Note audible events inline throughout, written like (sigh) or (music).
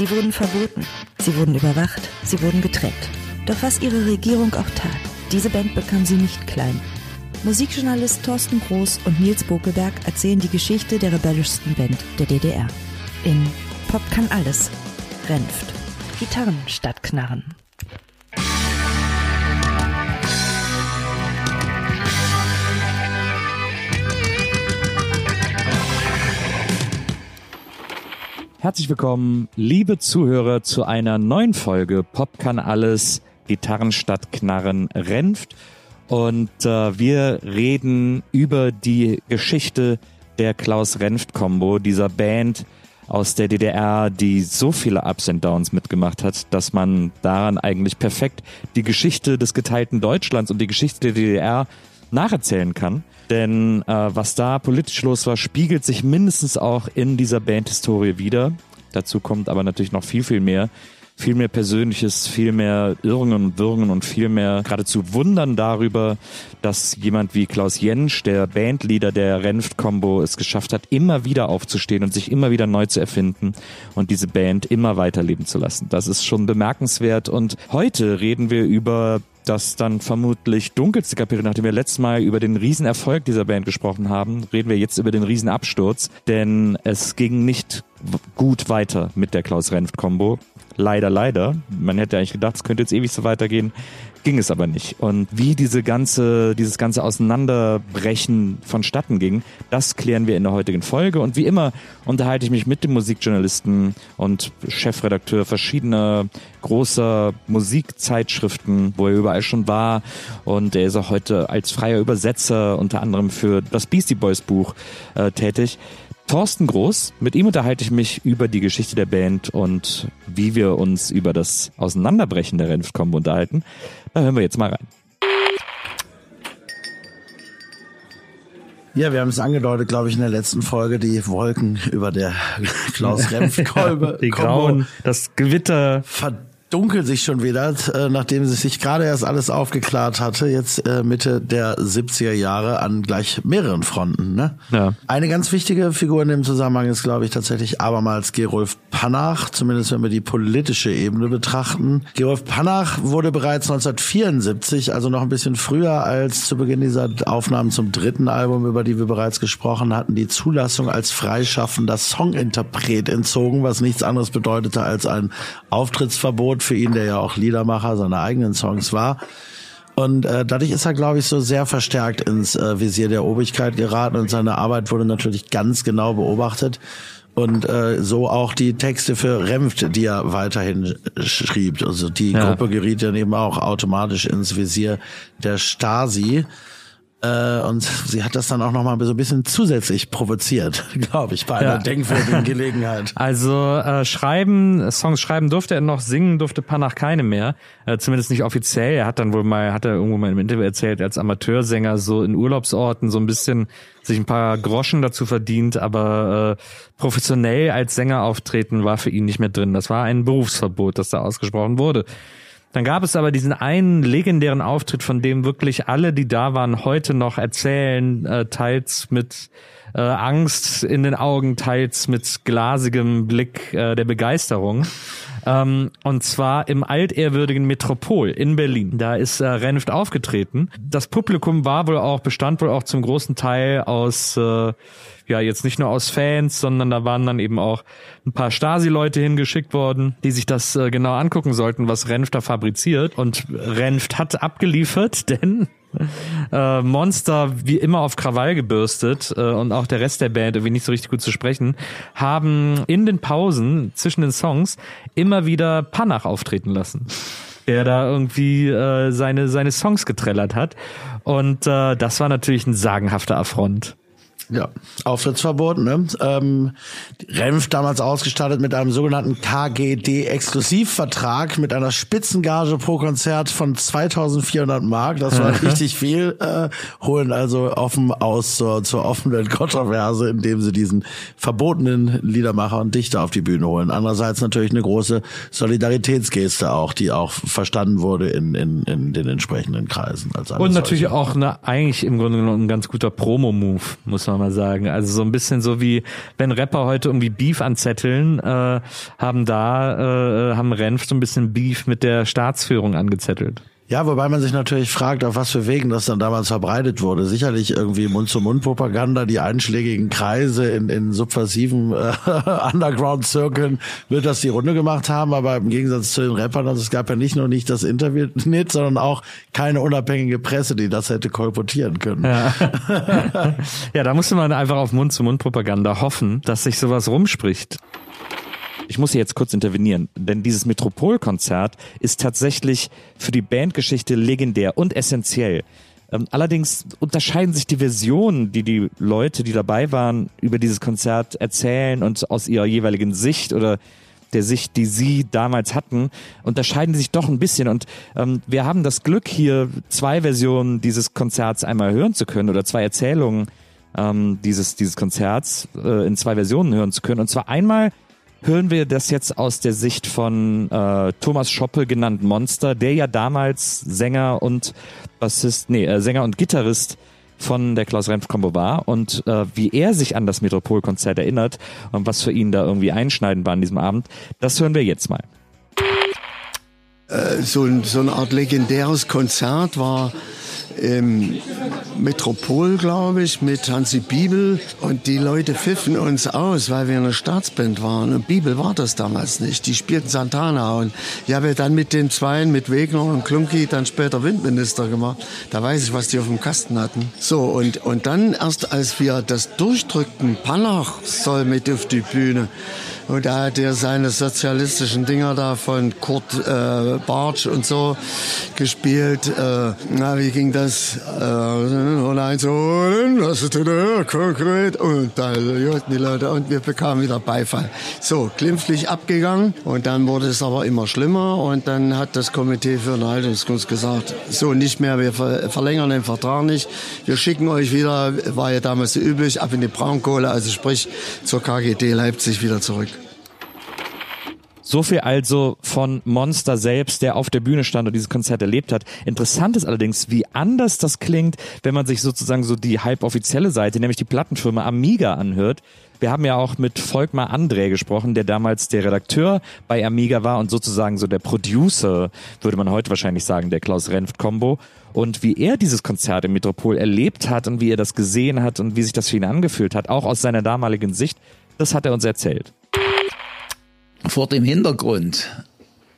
Sie wurden verboten, sie wurden überwacht, sie wurden getrennt. Doch was ihre Regierung auch tat, diese Band bekam sie nicht klein. Musikjournalist Thorsten Groß und Nils Bokelberg erzählen die Geschichte der rebellischsten Band der DDR. In Pop kann alles. Renft. Gitarren statt Knarren. Herzlich willkommen, liebe Zuhörer, zu einer neuen Folge Pop kann alles, Gitarren statt Knarren Renft. Und äh, wir reden über die Geschichte der Klaus-Renft-Kombo, dieser Band aus der DDR, die so viele Ups and Downs mitgemacht hat, dass man daran eigentlich perfekt die Geschichte des geteilten Deutschlands und die Geschichte der DDR nacherzählen kann. Denn äh, was da politisch los war, spiegelt sich mindestens auch in dieser Bandhistorie wieder. Dazu kommt aber natürlich noch viel, viel mehr. Viel mehr Persönliches, viel mehr Irrungen und Wirrungen und viel mehr geradezu Wundern darüber, dass jemand wie Klaus Jensch, der Bandleader der Renft-Kombo, es geschafft hat, immer wieder aufzustehen und sich immer wieder neu zu erfinden und diese Band immer weiterleben zu lassen. Das ist schon bemerkenswert. Und heute reden wir über das dann vermutlich dunkelste Kapitel, nachdem wir letztes Mal über den Riesenerfolg dieser Band gesprochen haben, reden wir jetzt über den Riesenabsturz, denn es ging nicht gut weiter mit der Klaus-Renft-Kombo. Leider, leider. Man hätte eigentlich gedacht, es könnte jetzt ewig so weitergehen ging es aber nicht. Und wie diese ganze, dieses ganze Auseinanderbrechen vonstatten ging, das klären wir in der heutigen Folge. Und wie immer unterhalte ich mich mit dem Musikjournalisten und Chefredakteur verschiedener großer Musikzeitschriften, wo er überall schon war. Und er ist auch heute als freier Übersetzer unter anderem für das Beastie Boys Buch äh, tätig. Thorsten Groß. Mit ihm unterhalte ich mich über die Geschichte der Band und wie wir uns über das Auseinanderbrechen der Renft-Kombo unterhalten. Da hören wir jetzt mal rein. Ja, wir haben es angedeutet, glaube ich, in der letzten Folge, die Wolken über der (laughs) Klaus-Renft-Kolbe. (laughs) die Grauen, das Gewitter. Verdammt dunkelt sich schon wieder, äh, nachdem es sich gerade erst alles aufgeklärt hatte, jetzt äh, Mitte der 70er Jahre an gleich mehreren Fronten. Ne? Ja. Eine ganz wichtige Figur in dem Zusammenhang ist, glaube ich, tatsächlich abermals Gerolf Panach, zumindest wenn wir die politische Ebene betrachten. Gerolf Panach wurde bereits 1974, also noch ein bisschen früher als zu Beginn dieser Aufnahmen zum dritten Album, über die wir bereits gesprochen hatten, die Zulassung als freischaffender Songinterpret entzogen, was nichts anderes bedeutete als ein Auftrittsverbot Grund für ihn, der ja auch Liedermacher seiner eigenen Songs war. Und äh, dadurch ist er, glaube ich, so sehr verstärkt ins äh, Visier der Obrigkeit geraten und seine Arbeit wurde natürlich ganz genau beobachtet. Und äh, so auch die Texte für Remft, die er weiterhin schrieb. Also die ja. Gruppe geriet dann eben auch automatisch ins Visier der Stasi. Äh, und sie hat das dann auch nochmal so ein bisschen zusätzlich provoziert, (laughs) glaube ich, bei einer ja. denkwürdigen (laughs) Gelegenheit. Also äh, schreiben, Songs schreiben durfte er noch, singen durfte Panach keine mehr, äh, zumindest nicht offiziell. Er hat dann wohl mal, hat er irgendwo mal im Interview erzählt, als Amateursänger so in Urlaubsorten so ein bisschen sich ein paar Groschen dazu verdient, aber äh, professionell als Sänger auftreten war für ihn nicht mehr drin. Das war ein Berufsverbot, das da ausgesprochen wurde. Dann gab es aber diesen einen legendären Auftritt, von dem wirklich alle, die da waren, heute noch erzählen, äh, teils mit äh, Angst in den Augen, teils mit glasigem Blick äh, der Begeisterung. Ähm, und zwar im altehrwürdigen Metropol in Berlin. Da ist äh, Renft aufgetreten. Das Publikum war wohl auch, bestand wohl auch zum großen Teil aus äh, ja jetzt nicht nur aus Fans, sondern da waren dann eben auch ein paar Stasi-Leute hingeschickt worden, die sich das äh, genau angucken sollten, was Renft da fabriziert. Und Renft hat abgeliefert, (laughs) denn äh, Monster wie immer auf Krawall gebürstet äh, und auch der Rest der Band irgendwie nicht so richtig gut zu sprechen, haben in den Pausen zwischen den Songs immer wieder Panach auftreten lassen der da irgendwie äh, seine seine Songs getrellert hat und äh, das war natürlich ein sagenhafter Affront. Ja, Auftrittsverbot. Ne? Ähm, Renf damals ausgestattet mit einem sogenannten KGD-Exklusivvertrag mit einer Spitzengage pro Konzert von 2400 Mark. Das war richtig viel. Äh, holen also offen aus zur, zur offenen Kontroverse, indem sie diesen verbotenen Liedermacher und Dichter auf die Bühne holen. Andererseits natürlich eine große Solidaritätsgeste auch, die auch verstanden wurde in, in, in den entsprechenden Kreisen. Als und natürlich solche. auch eine, eigentlich im Grunde genommen ein ganz guter Promo-Move, muss man man mal sagen. Also so ein bisschen so wie, wenn Rapper heute irgendwie Beef anzetteln, äh, haben da, äh, haben Renf so ein bisschen Beef mit der Staatsführung angezettelt. Ja, wobei man sich natürlich fragt, auf was für Wegen das dann damals verbreitet wurde. Sicherlich irgendwie Mund-zu-Mund-Propaganda, die einschlägigen Kreise in, in subversiven äh, (laughs) Underground-Zirkeln wird das die Runde gemacht haben, aber im Gegensatz zu den Rappern, also es gab ja nicht nur nicht das Internet, sondern auch keine unabhängige Presse, die das hätte kolportieren können. Ja, (laughs) (laughs) ja da musste man einfach auf Mund-zu-Mund-Propaganda hoffen, dass sich sowas rumspricht. Ich muss hier jetzt kurz intervenieren, denn dieses Metropolkonzert ist tatsächlich für die Bandgeschichte legendär und essentiell. Ähm, allerdings unterscheiden sich die Versionen, die die Leute, die dabei waren, über dieses Konzert erzählen und aus ihrer jeweiligen Sicht oder der Sicht, die sie damals hatten, unterscheiden sich doch ein bisschen. Und ähm, wir haben das Glück, hier zwei Versionen dieses Konzerts einmal hören zu können oder zwei Erzählungen ähm, dieses, dieses Konzerts äh, in zwei Versionen hören zu können. Und zwar einmal hören wir das jetzt aus der Sicht von äh, Thomas Schoppe genannt Monster, der ja damals Sänger und Bassist, nee, äh, Sänger und Gitarrist von der Klaus Renf Combo war und äh, wie er sich an das Metropolkonzert erinnert und was für ihn da irgendwie einschneidend war an diesem Abend, das hören wir jetzt mal. Äh, so, so eine Art legendäres Konzert war im Metropol, glaube ich, mit Hansi Bibel. Und die Leute pfiffen uns aus, weil wir eine Staatsband waren. Und Bibel war das damals nicht. Die spielten Santana. Und ich habe dann mit den Zweien, mit Wegner und Klunki, dann später Windminister gemacht. Da weiß ich, was die auf dem Kasten hatten. So, und, und dann erst, als wir das durchdrückten, Panach soll mit auf die Bühne. Und da hat er seine sozialistischen Dinger da von Kurt äh, Bartsch und so gespielt. Äh, na, wie ging das? Äh, und eins holen, das ist der konkret. Und da hörten die Leute und wir bekamen wieder Beifall. So, glimpflich abgegangen. Und dann wurde es aber immer schlimmer. Und dann hat das Komitee für Haltungskunst gesagt, so nicht mehr, wir verlängern den Vertrag nicht. Wir schicken euch wieder, war ja damals so üblich, ab in die Braunkohle, also sprich zur KGD Leipzig wieder zurück. So viel also von Monster selbst, der auf der Bühne stand und dieses Konzert erlebt hat. Interessant ist allerdings, wie anders das klingt, wenn man sich sozusagen so die halboffizielle Seite, nämlich die Plattenfirma Amiga anhört. Wir haben ja auch mit Volkmar André gesprochen, der damals der Redakteur bei Amiga war und sozusagen so der Producer, würde man heute wahrscheinlich sagen, der Klaus Renft Combo. Und wie er dieses Konzert im Metropol erlebt hat und wie er das gesehen hat und wie sich das für ihn angefühlt hat, auch aus seiner damaligen Sicht, das hat er uns erzählt vor dem Hintergrund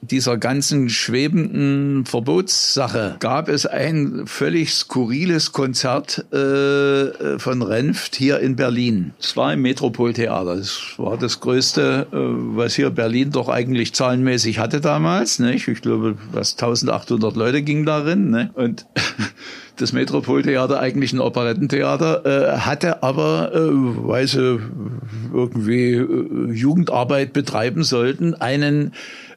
dieser ganzen schwebenden Verbotssache gab es ein völlig skurriles Konzert äh, von Renft hier in Berlin. Es war im Metropoltheater. Das war das größte, äh, was hier Berlin doch eigentlich zahlenmäßig hatte damals. Nicht? Ich glaube, was 1800 Leute ging darin. Ne? Und (laughs) das Metropoltheater eigentlich ein Operettentheater, äh, hatte aber, äh, weil sie irgendwie äh, Jugendarbeit betreiben sollten, einen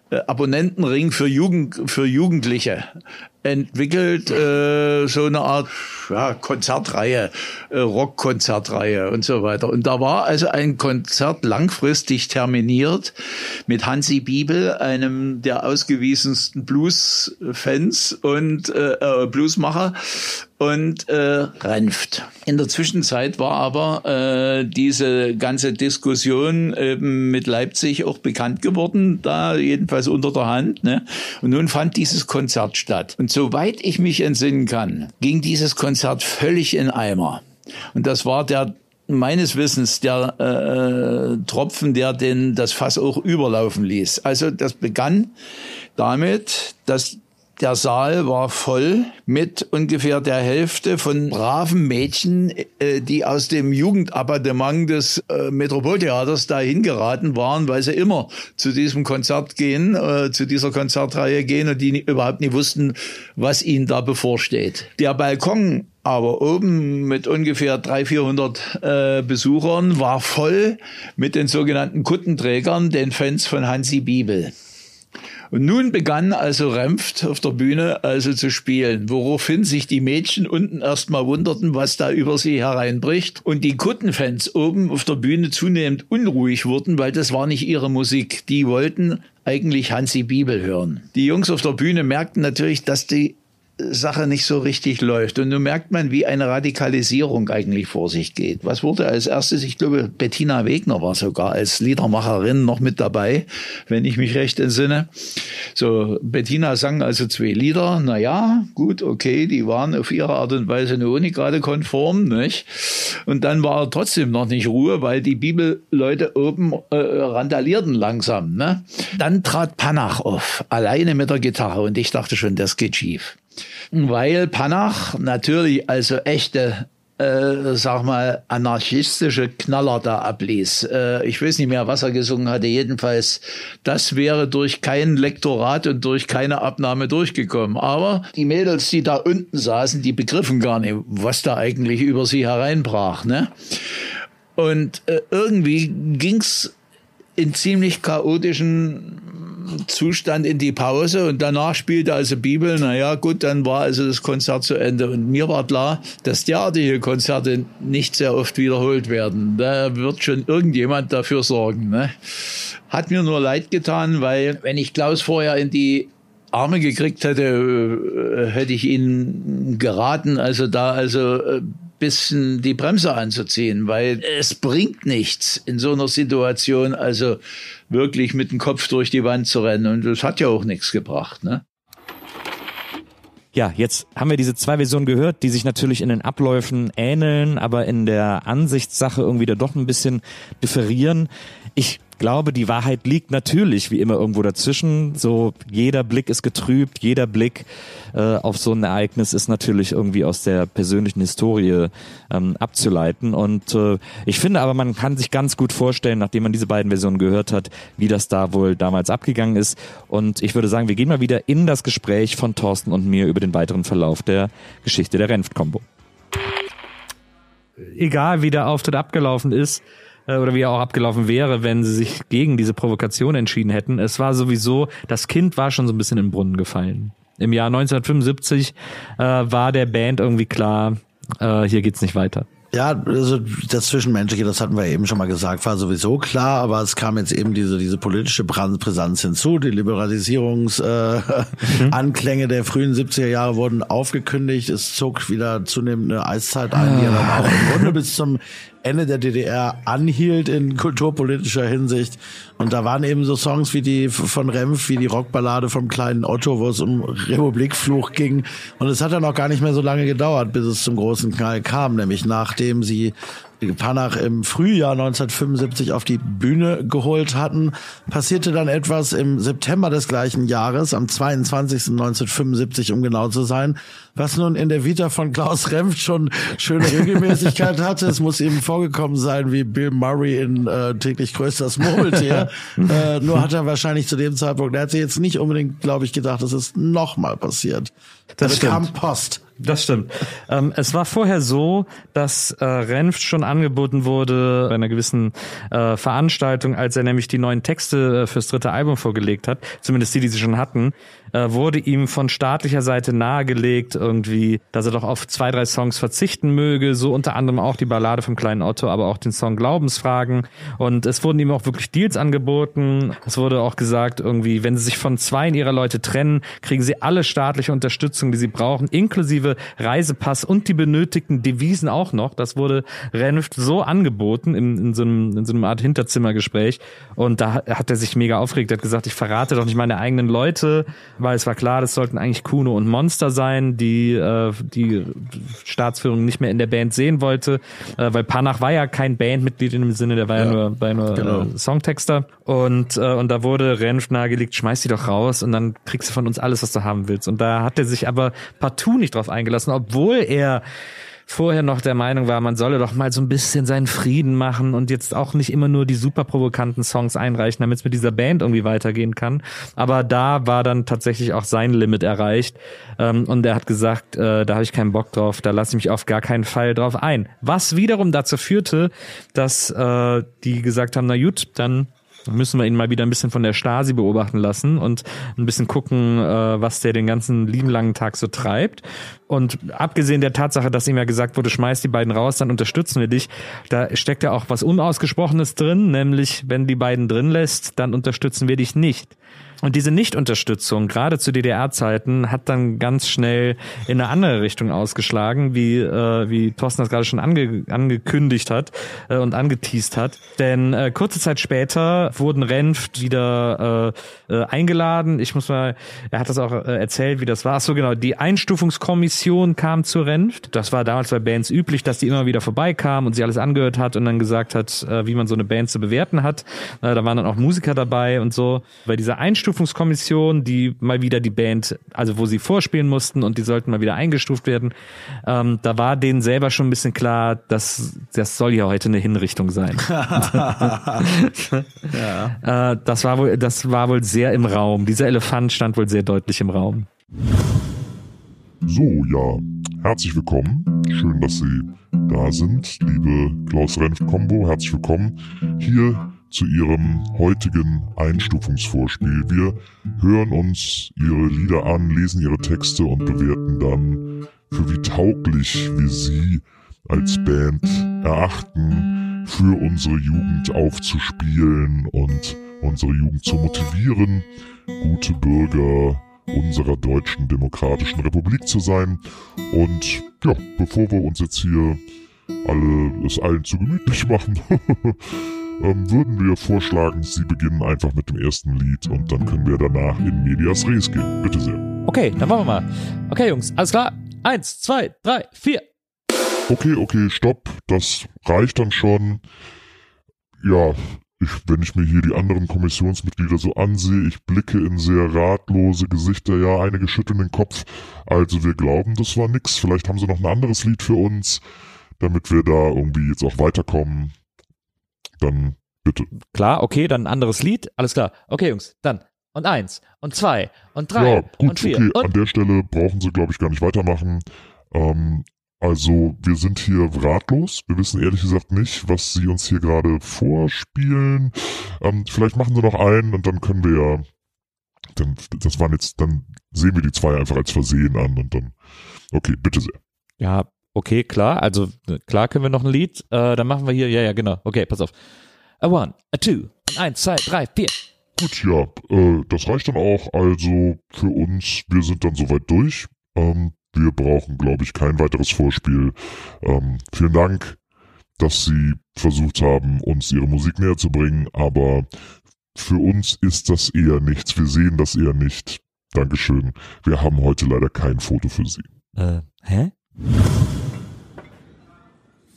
äh, Abonnentenring für Jugend für Jugendliche entwickelt, äh, so eine Art ja, Konzertreihe, äh, Rockkonzertreihe und so weiter. Und da war also ein Konzert langfristig terminiert mit Hansi Bibel, einem der ausgewiesensten Blues-Fans und äh, äh, Bluesmacher und äh, Renft. In der Zwischenzeit war aber äh, diese ganze Diskussion eben mit Leipzig auch bekannt geworden, da jedenfalls unter der Hand. Ne? Und nun fand dieses Konzert statt. Und soweit ich mich entsinnen kann, ging dieses Konzert völlig in Eimer. Und das war der meines Wissens der äh, Tropfen, der den das Fass auch überlaufen ließ. Also das begann damit, dass der Saal war voll mit ungefähr der Hälfte von braven Mädchen, äh, die aus dem Jugendappartement des äh, Metropoltheaters dahin geraten waren, weil sie immer zu diesem Konzert gehen, äh, zu dieser Konzertreihe gehen und die überhaupt nicht wussten, was ihnen da bevorsteht. Der Balkon aber oben mit ungefähr 300, 400 äh, Besuchern war voll mit den sogenannten Kuttenträgern, den Fans von Hansi Bibel. Und nun begann also Remft auf der Bühne also zu spielen, woraufhin sich die Mädchen unten erstmal wunderten, was da über sie hereinbricht und die Kuttenfans oben auf der Bühne zunehmend unruhig wurden, weil das war nicht ihre Musik. Die wollten eigentlich Hansi Bibel hören. Die Jungs auf der Bühne merkten natürlich, dass die Sache nicht so richtig läuft. Und nun merkt man, wie eine Radikalisierung eigentlich vor sich geht. Was wurde als erstes? Ich glaube, Bettina Wegner war sogar als Liedermacherin noch mit dabei, wenn ich mich recht entsinne. So, Bettina sang also zwei Lieder. Na ja, gut, okay, die waren auf ihre Art und Weise nur nicht gerade konform, nicht? Und dann war trotzdem noch nicht Ruhe, weil die Bibelleute oben äh, randalierten langsam, ne? Dann trat Panach auf, alleine mit der Gitarre und ich dachte schon, das geht schief weil Panach natürlich also echte äh, sag mal, anarchistische Knaller da abließ. Äh, ich weiß nicht mehr, was er gesungen hatte. Jedenfalls, das wäre durch kein Lektorat und durch keine Abnahme durchgekommen. Aber die Mädels, die da unten saßen, die begriffen gar nicht, was da eigentlich über sie hereinbrach. Ne? Und äh, irgendwie ging's in ziemlich chaotischen Zustand in die Pause und danach spielte also Bibel. Naja, gut, dann war also das Konzert zu Ende. Und mir war klar, dass derartige Konzerte nicht sehr oft wiederholt werden. Da wird schon irgendjemand dafür sorgen. Ne? Hat mir nur leid getan, weil wenn ich Klaus vorher in die Arme gekriegt hätte, äh, hätte ich ihn geraten, also da also äh, bisschen die Bremse anzuziehen, weil es bringt nichts in so einer Situation, also wirklich mit dem Kopf durch die Wand zu rennen. Und das hat ja auch nichts gebracht, ne? Ja, jetzt haben wir diese zwei Versionen gehört, die sich natürlich in den Abläufen ähneln, aber in der Ansichtssache irgendwie da doch ein bisschen differieren. Ich glaube, die Wahrheit liegt natürlich wie immer irgendwo dazwischen. So jeder Blick ist getrübt, jeder Blick äh, auf so ein Ereignis ist natürlich irgendwie aus der persönlichen Historie ähm, abzuleiten. Und äh, ich finde aber, man kann sich ganz gut vorstellen, nachdem man diese beiden Versionen gehört hat, wie das da wohl damals abgegangen ist. Und ich würde sagen, wir gehen mal wieder in das Gespräch von Thorsten und mir über den weiteren Verlauf der Geschichte der Renft-Kombo. Egal, wie der Auftritt abgelaufen ist, oder wie er auch abgelaufen wäre, wenn sie sich gegen diese Provokation entschieden hätten. Es war sowieso, das Kind war schon so ein bisschen den Brunnen gefallen. Im Jahr 1975 äh, war der Band irgendwie klar, äh, hier geht's nicht weiter. Ja, also das Zwischenmenschliche, das hatten wir eben schon mal gesagt, war sowieso klar, aber es kam jetzt eben diese diese politische Brisanz hinzu. Die Liberalisierungsanklänge äh, (laughs) mhm. der frühen 70er Jahre wurden aufgekündigt. Es zog wieder zunehmend eine Eiszeit ein, die dann auch im Grunde bis zum Ende der DDR anhielt in kulturpolitischer Hinsicht. Und da waren eben so Songs wie die von Remf, wie die Rockballade vom kleinen Otto, wo es um Republikfluch ging. Und es hat dann auch gar nicht mehr so lange gedauert, bis es zum großen Knall kam, nämlich nachdem sie Panach im Frühjahr 1975 auf die Bühne geholt hatten, passierte dann etwas im September des gleichen Jahres, am 22. 1975, um genau zu sein, was nun in der Vita von Klaus Remft schon schöne Regelmäßigkeit hatte. Es muss eben vorgekommen sein wie Bill Murray in äh, täglich größtes Murmeltier. (laughs) äh, nur hat er wahrscheinlich zu dem Zeitpunkt, er hat sich jetzt nicht unbedingt, glaube ich, gedacht, dass es nochmal passiert. Das da kam Post. Das stimmt. Ähm, es war vorher so, dass äh, Renft schon angeboten wurde bei einer gewissen äh, Veranstaltung, als er nämlich die neuen Texte äh, fürs dritte Album vorgelegt hat, zumindest die, die sie schon hatten, äh, wurde ihm von staatlicher Seite nahegelegt, irgendwie, dass er doch auf zwei, drei Songs verzichten möge, so unter anderem auch die Ballade vom kleinen Otto, aber auch den Song Glaubensfragen. Und es wurden ihm auch wirklich Deals angeboten. Es wurde auch gesagt, irgendwie, wenn sie sich von zwei ihrer Leute trennen, kriegen sie alle staatliche Unterstützung, die sie brauchen, inklusive Reisepass und die benötigten Devisen auch noch. Das wurde Renft so angeboten in, in, so, einem, in so einem Art Hinterzimmergespräch. Und da hat er sich mega aufgeregt, hat gesagt, ich verrate doch nicht meine eigenen Leute, weil es war klar, das sollten eigentlich Kuno und Monster sein, die äh, die Staatsführung nicht mehr in der Band sehen wollte, äh, weil Panach war ja kein Bandmitglied in dem Sinne, der war ja, ja nur, war nur genau. äh, Songtexter und äh, und da wurde Renf nahegelegt, schmeiß die doch raus und dann kriegst du von uns alles, was du haben willst. Und da hat er sich aber partout nicht drauf eingelassen, obwohl er vorher noch der Meinung war, man solle doch mal so ein bisschen seinen Frieden machen und jetzt auch nicht immer nur die super provokanten Songs einreichen, damit es mit dieser Band irgendwie weitergehen kann. Aber da war dann tatsächlich auch sein Limit erreicht ähm, und er hat gesagt, äh, da habe ich keinen Bock drauf, da lasse ich mich auf gar keinen Fall drauf ein. Was wiederum dazu führte, dass äh, die gesagt haben, na gut, dann müssen wir ihn mal wieder ein bisschen von der Stasi beobachten lassen und ein bisschen gucken, äh, was der den ganzen lieben langen Tag so treibt. Und abgesehen der Tatsache, dass ihm ja gesagt wurde, schmeiß die beiden raus, dann unterstützen wir dich, da steckt ja auch was Unausgesprochenes drin, nämlich wenn die beiden drin lässt, dann unterstützen wir dich nicht. Und diese Nichtunterstützung, gerade zu DDR-Zeiten, hat dann ganz schnell in eine andere Richtung ausgeschlagen, wie, äh, wie Thorsten das gerade schon ange angekündigt hat äh, und angeteased hat. Denn äh, kurze Zeit später wurden Renft wieder äh, äh, eingeladen. Ich muss mal, er hat das auch äh, erzählt, wie das war. Ach so genau, die Einstufungskommission kam zu Renft. Das war damals bei Bands üblich, dass die immer wieder vorbeikam und sie alles angehört hat und dann gesagt hat, äh, wie man so eine Band zu bewerten hat. Äh, da waren dann auch Musiker dabei und so. Bei dieser Einstufung Einstufungskommission, die mal wieder die Band, also wo sie vorspielen mussten und die sollten mal wieder eingestuft werden. Ähm, da war denen selber schon ein bisschen klar, dass das soll ja heute eine Hinrichtung sein. ja. (laughs) (laughs) äh, das war wohl, das war wohl sehr im Raum. Dieser Elefant stand wohl sehr deutlich im Raum. So, ja, herzlich willkommen. Schön, dass Sie da sind, liebe Klaus Renft Combo. Herzlich willkommen hier zu ihrem heutigen Einstufungsvorspiel. Wir hören uns ihre Lieder an, lesen ihre Texte und bewerten dann, für wie tauglich wir sie als Band erachten, für unsere Jugend aufzuspielen und unsere Jugend zu motivieren, gute Bürger unserer deutschen demokratischen Republik zu sein. Und ja, bevor wir uns jetzt hier alle es allen zu gemütlich machen, (laughs) ähm, würden wir vorschlagen, Sie beginnen einfach mit dem ersten Lied und dann können wir danach in Medias Res gehen. Bitte sehr. Okay, dann machen wir mal. Okay, Jungs, alles klar. Eins, zwei, drei, vier. Okay, okay, stopp. Das reicht dann schon. Ja, ich, wenn ich mir hier die anderen Kommissionsmitglieder so ansehe, ich blicke in sehr ratlose Gesichter, ja, einige schütteln den Kopf. Also wir glauben, das war nix. Vielleicht haben sie noch ein anderes Lied für uns, damit wir da irgendwie jetzt auch weiterkommen. Dann bitte. Klar, okay, dann ein anderes Lied. Alles klar. Okay, Jungs, dann. Und eins, und zwei, und drei, ja, gut, und vier. Okay, und an der Stelle brauchen sie, glaube ich, gar nicht weitermachen. Ähm, also, wir sind hier ratlos. Wir wissen ehrlich gesagt nicht, was sie uns hier gerade vorspielen. Ähm, vielleicht machen sie noch einen und dann können wir ja, dann, das waren jetzt, dann sehen wir die zwei einfach als Versehen an und dann, okay, bitte sehr. Ja, Okay, klar. Also klar können wir noch ein Lied. Äh, dann machen wir hier, ja, ja, genau. Okay, pass auf. A one, a two, eins, zwei, drei, vier. Gut, ja, äh, das reicht dann auch. Also für uns, wir sind dann soweit durch. Ähm, wir brauchen, glaube ich, kein weiteres Vorspiel. Ähm, vielen Dank, dass Sie versucht haben, uns Ihre Musik näher zu bringen, aber für uns ist das eher nichts. Wir sehen das eher nicht. Dankeschön. Wir haben heute leider kein Foto für Sie. Äh, hä?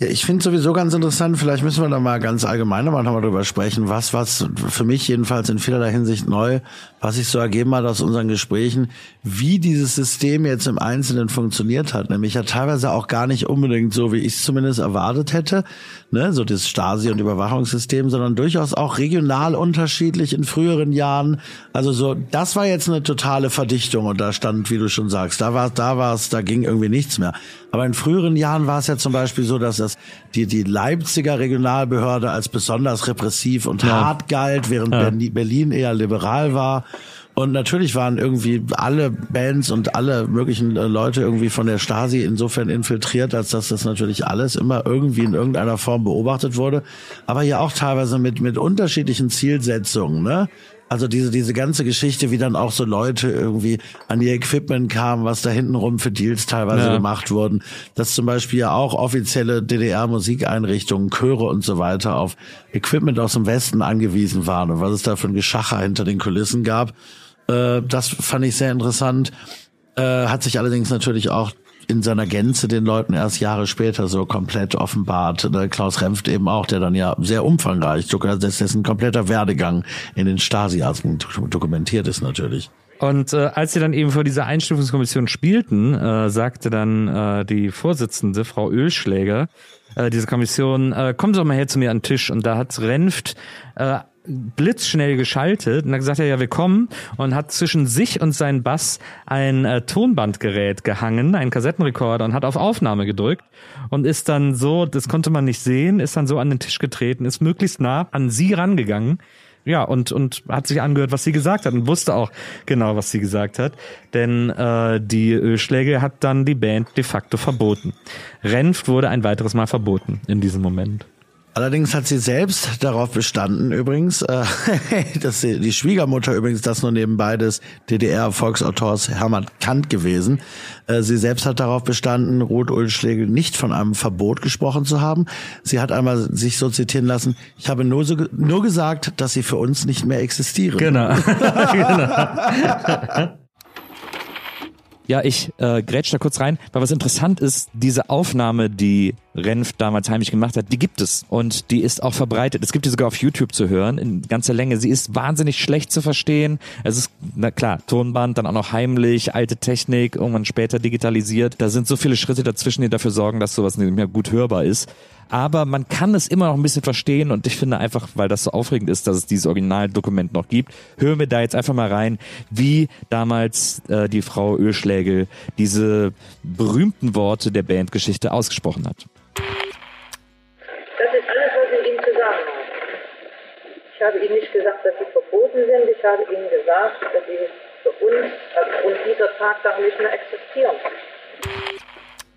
Ja, ich finde sowieso ganz interessant, vielleicht müssen wir da mal ganz allgemein nochmal drüber sprechen, was, was für mich jedenfalls in vielerlei Hinsicht neu, was sich so ergeben hat aus unseren Gesprächen, wie dieses System jetzt im Einzelnen funktioniert hat. Nämlich ja teilweise auch gar nicht unbedingt so, wie ich es zumindest erwartet hätte, ne, so das Stasi- und Überwachungssystem, sondern durchaus auch regional unterschiedlich in früheren Jahren. Also so, das war jetzt eine totale Verdichtung und da stand, wie du schon sagst, da war, da war es, da ging irgendwie nichts mehr. Aber in früheren Jahren war es ja zum Beispiel so, dass das die, die Leipziger Regionalbehörde als besonders repressiv und ja. hart galt, während ja. Berlin eher liberal war. Und natürlich waren irgendwie alle Bands und alle möglichen äh, Leute irgendwie von der Stasi insofern infiltriert, als dass das natürlich alles immer irgendwie in irgendeiner Form beobachtet wurde. Aber ja auch teilweise mit, mit unterschiedlichen Zielsetzungen, ne? Also diese, diese ganze Geschichte, wie dann auch so Leute irgendwie an ihr Equipment kamen, was da hintenrum für Deals teilweise ja. gemacht wurden. Dass zum Beispiel ja auch offizielle DDR-Musikeinrichtungen, Chöre und so weiter auf Equipment aus dem Westen angewiesen waren und was es da für ein Geschacher hinter den Kulissen gab. Äh, das fand ich sehr interessant. Äh, hat sich allerdings natürlich auch in seiner Gänze den Leuten erst Jahre später so komplett offenbart. Der Klaus Remft eben auch, der dann ja sehr umfangreich, dessen kompletter Werdegang in den Stasi-Akten dokumentiert ist natürlich. Und äh, als sie dann eben vor dieser Einstufungskommission spielten, äh, sagte dann äh, die Vorsitzende, Frau Ölschläger, äh, diese Kommission, äh, kommen Sie doch mal her zu mir an den Tisch. Und da hat Renft äh, blitzschnell geschaltet und dann gesagt, ja, ja, wir kommen und hat zwischen sich und seinen Bass ein äh, Tonbandgerät gehangen, einen Kassettenrekorder und hat auf Aufnahme gedrückt und ist dann so, das konnte man nicht sehen, ist dann so an den Tisch getreten, ist möglichst nah an sie rangegangen. Ja, und, und hat sich angehört, was sie gesagt hat und wusste auch genau, was sie gesagt hat. Denn äh, die Ölschläge hat dann die Band de facto verboten. Renft wurde ein weiteres Mal verboten in diesem Moment. Allerdings hat sie selbst darauf bestanden, übrigens, äh, (laughs) dass sie, die Schwiegermutter übrigens das nur nebenbei des DDR-Volksautors Hermann Kant gewesen. Äh, sie selbst hat darauf bestanden, Ruth Ulschlegel nicht von einem Verbot gesprochen zu haben. Sie hat einmal sich so zitieren lassen, ich habe nur, so, nur gesagt, dass sie für uns nicht mehr existieren. Genau. (laughs) genau. Ja, ich äh, grätsch da kurz rein, weil was interessant ist, diese Aufnahme, die Renf damals heimlich gemacht hat, die gibt es und die ist auch verbreitet. Es gibt die sogar auf YouTube zu hören in ganzer Länge. Sie ist wahnsinnig schlecht zu verstehen. Es ist, na klar, Tonband, dann auch noch heimlich, alte Technik, irgendwann später digitalisiert. Da sind so viele Schritte dazwischen, die dafür sorgen, dass sowas nicht mehr gut hörbar ist aber man kann es immer noch ein bisschen verstehen und ich finde einfach, weil das so aufregend ist, dass es dieses Originaldokument noch gibt, hören wir da jetzt einfach mal rein, wie damals äh, die Frau Ölschlägel diese berühmten Worte der Bandgeschichte ausgesprochen hat. Das ist alles, was ich Ihnen zu sagen habe. Ich habe Ihnen nicht gesagt, dass Sie verboten sind. Ich habe Ihnen gesagt, dass Sie für uns aufgrund dieser Tatsache nicht mehr existieren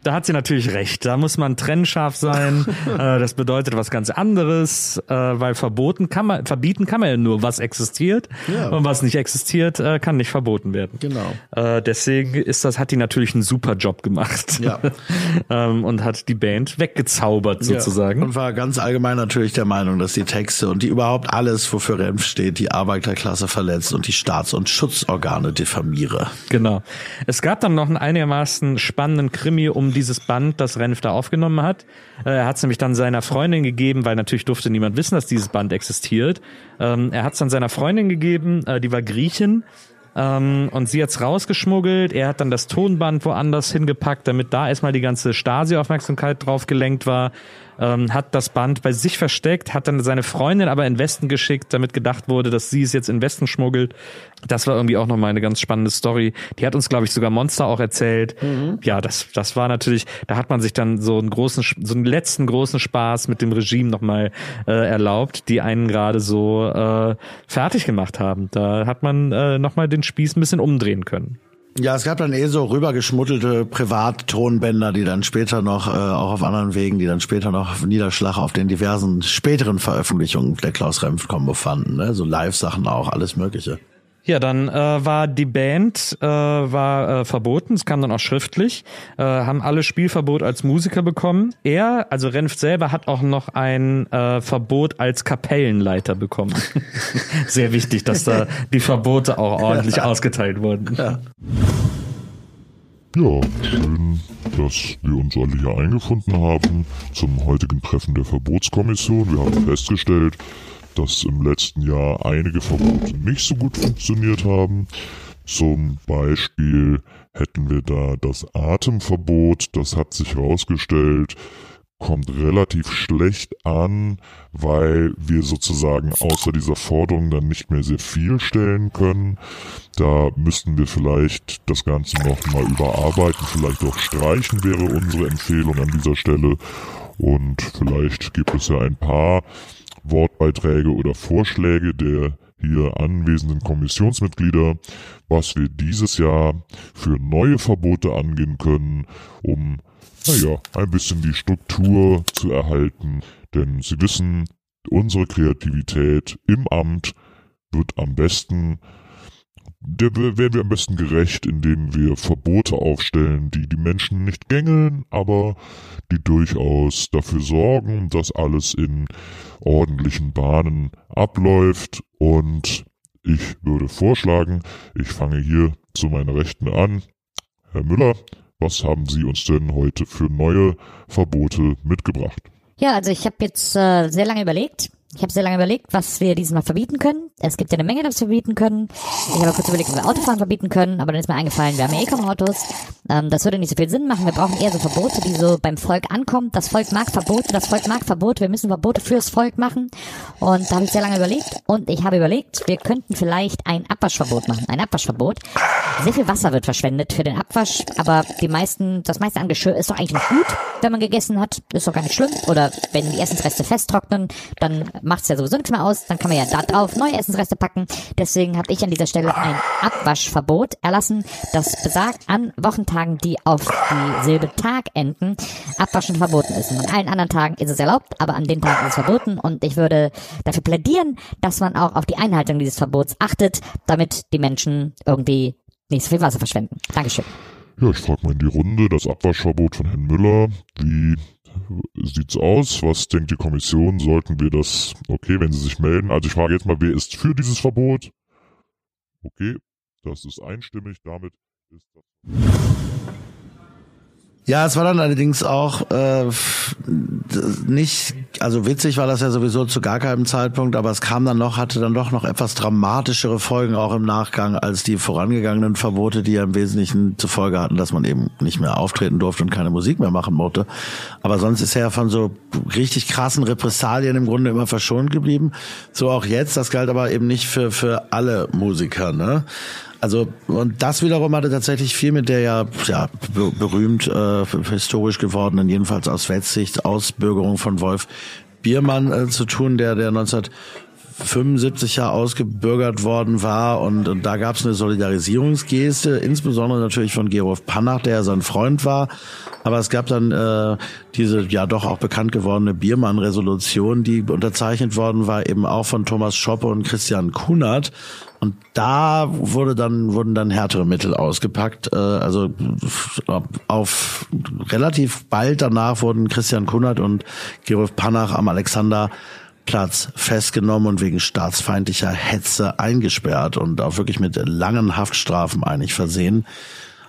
da hat sie natürlich recht. Da muss man trennscharf sein. (laughs) äh, das bedeutet was ganz anderes, äh, weil verboten kann man, verbieten kann man ja nur, was existiert. Ja. Und was nicht existiert, äh, kann nicht verboten werden. Genau. Deswegen ist das, hat die natürlich einen super Job gemacht. Ja. (laughs) ähm, und hat die Band weggezaubert sozusagen. Ja. Und war ganz allgemein natürlich der Meinung, dass die Texte und die überhaupt alles, wofür Renf steht, die Arbeiterklasse verletzt und die Staats- und Schutzorgane diffamiere. Genau. Es gab dann noch einen einigermaßen spannenden Krimi um dieses Band, das Renf da aufgenommen hat. Äh, er hat es nämlich dann seiner Freundin gegeben, weil natürlich durfte niemand wissen, dass dieses Band existiert. Ähm, er hat es dann seiner Freundin gegeben, äh, die war Griechin. Ähm, und sie hat's rausgeschmuggelt. Er hat dann das Tonband woanders hingepackt, damit da erstmal die ganze Stasi-Aufmerksamkeit drauf gelenkt war ähm, hat das Band bei sich versteckt, hat dann seine Freundin aber in Westen geschickt, damit gedacht wurde, dass sie es jetzt in Westen schmuggelt. Das war irgendwie auch nochmal eine ganz spannende Story. Die hat uns, glaube ich, sogar Monster auch erzählt. Mhm. Ja, das, das war natürlich, da hat man sich dann so einen großen, so einen letzten großen Spaß mit dem Regime nochmal äh, erlaubt, die einen gerade so äh, fertig gemacht haben. Da hat man äh, nochmal den Spieß ein bisschen umdrehen können. Ja, es gab dann eh so rübergeschmuddelte Privattonbänder, die dann später noch, äh, auch auf anderen Wegen, die dann später noch Niederschlag auf den diversen späteren Veröffentlichungen der Klaus Remf Combo fanden, ne? so Live-Sachen auch, alles mögliche. Ja, dann äh, war die Band äh, war äh, verboten, es kam dann auch schriftlich, äh, haben alle Spielverbot als Musiker bekommen. Er, also Renft selber, hat auch noch ein äh, Verbot als Kapellenleiter bekommen. (laughs) Sehr wichtig, dass da die Verbote auch ordentlich ja. ausgeteilt wurden. Ja. Ja, schön, dass wir uns alle hier eingefunden haben zum heutigen Treffen der Verbotskommission. Wir haben festgestellt, dass im letzten Jahr einige Verbote nicht so gut funktioniert haben. Zum Beispiel hätten wir da das Atemverbot, das hat sich herausgestellt, kommt relativ schlecht an, weil wir sozusagen außer dieser Forderung dann nicht mehr sehr viel stellen können. Da müssten wir vielleicht das Ganze nochmal überarbeiten, vielleicht auch streichen wäre unsere Empfehlung an dieser Stelle. Und vielleicht gibt es ja ein paar Wortbeiträge oder Vorschläge der hier anwesenden Kommissionsmitglieder, was wir dieses Jahr für neue Verbote angehen können, um, naja, ein bisschen die Struktur zu erhalten. Denn Sie wissen, unsere Kreativität im Amt wird am besten der werden wir am besten gerecht, indem wir Verbote aufstellen, die die Menschen nicht gängeln, aber die durchaus dafür sorgen, dass alles in ordentlichen Bahnen abläuft. Und ich würde vorschlagen, ich fange hier zu meiner Rechten an. Herr Müller, was haben Sie uns denn heute für neue Verbote mitgebracht? Ja, also ich habe jetzt äh, sehr lange überlegt ich habe sehr lange überlegt, was wir dieses Mal verbieten können. Es gibt ja eine Menge, das wir verbieten können. Ich habe kurz überlegt, ob wir Autofahren verbieten können, aber dann ist mir eingefallen, wir haben ja eh kaum Autos. Ähm, das würde nicht so viel Sinn machen. Wir brauchen eher so Verbote, die so beim Volk ankommen. Das Volk mag Verbote, das Volk mag Verbote. Wir müssen Verbote fürs Volk machen. Und da habe ich sehr lange überlegt. Und ich habe überlegt, wir könnten vielleicht ein Abwaschverbot machen. Ein Abwaschverbot. Sehr viel Wasser wird verschwendet für den Abwasch, aber die meisten, das meiste an Geschirr ist doch eigentlich noch gut, wenn man gegessen hat. Ist doch gar nicht schlimm. Oder wenn die Essensreste festtrocknen, dann macht's ja sowieso nichts mehr aus. Dann kann man ja da drauf neue Essensreste packen. Deswegen habe ich an dieser Stelle ein Abwaschverbot erlassen, das besagt, an Wochentagen, die auf die Silbe Tag enden, Abwaschen verboten ist. Und an allen anderen Tagen ist es erlaubt, aber an den Tagen ist es verboten. Und ich würde dafür plädieren, dass man auch auf die Einhaltung dieses Verbots achtet, damit die Menschen irgendwie nicht so viel Wasser verschwenden. Dankeschön. Ja, ich frage mal in die Runde, das Abwaschverbot von Herrn Müller, wie sieht's aus? Was denkt die Kommission? Sollten wir das, okay, wenn Sie sich melden? Also ich frage jetzt mal, wer ist für dieses Verbot? Okay, das ist einstimmig, damit ist das. Ja, es war dann allerdings auch äh, nicht, also witzig war das ja sowieso zu gar keinem Zeitpunkt, aber es kam dann noch, hatte dann doch noch etwas dramatischere Folgen auch im Nachgang als die vorangegangenen Verbote, die ja im Wesentlichen zur Folge hatten, dass man eben nicht mehr auftreten durfte und keine Musik mehr machen mochte. Aber sonst ist er ja von so richtig krassen Repressalien im Grunde immer verschont geblieben. So auch jetzt, das galt aber eben nicht für, für alle Musiker, ne? Also und das wiederum hatte tatsächlich viel mit der ja, ja berühmt äh, historisch gewordenen, jedenfalls aus Wettsicht, Ausbürgerung von Wolf Biermann äh, zu tun, der der 1975 ja ausgebürgert worden war und, und da gab es eine Solidarisierungsgeste, insbesondere natürlich von Gerolf Pannach, der ja sein Freund war. Aber es gab dann äh, diese ja doch auch bekannt gewordene Biermann-Resolution, die unterzeichnet worden war, eben auch von Thomas Schoppe und Christian Kunert. Und da wurde dann, wurden dann härtere Mittel ausgepackt. Äh, also auf relativ bald danach wurden Christian Kunert und Gerolf Panach am Alexanderplatz festgenommen und wegen staatsfeindlicher Hetze eingesperrt und auch wirklich mit langen Haftstrafen eigentlich versehen.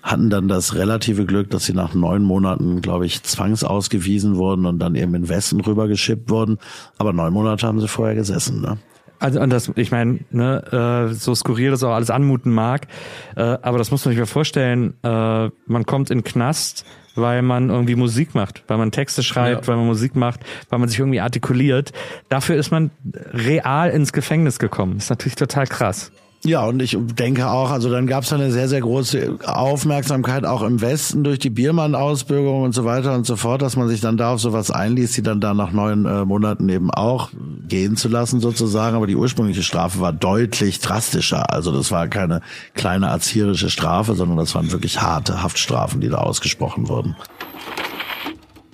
Hatten dann das relative Glück, dass sie nach neun Monaten, glaube ich, zwangsausgewiesen wurden und dann eben in Westen rübergeschippt wurden. Aber neun Monate haben sie vorher gesessen. Ne? Also und das, ich meine, ne, äh, so skurril das auch alles anmuten mag, äh, aber das muss man sich mal vorstellen. Äh, man kommt in Knast, weil man irgendwie Musik macht, weil man Texte schreibt, ja. weil man Musik macht, weil man sich irgendwie artikuliert. Dafür ist man real ins Gefängnis gekommen. ist natürlich total krass. Ja, und ich denke auch, also dann gab es eine sehr, sehr große Aufmerksamkeit auch im Westen durch die Biermann-Ausbürgerung und so weiter und so fort, dass man sich dann da auf sowas einließ, die dann da nach neun äh, Monaten eben auch gehen zu lassen sozusagen. Aber die ursprüngliche Strafe war deutlich drastischer. Also das war keine kleine erzieherische Strafe, sondern das waren wirklich harte Haftstrafen, die da ausgesprochen wurden.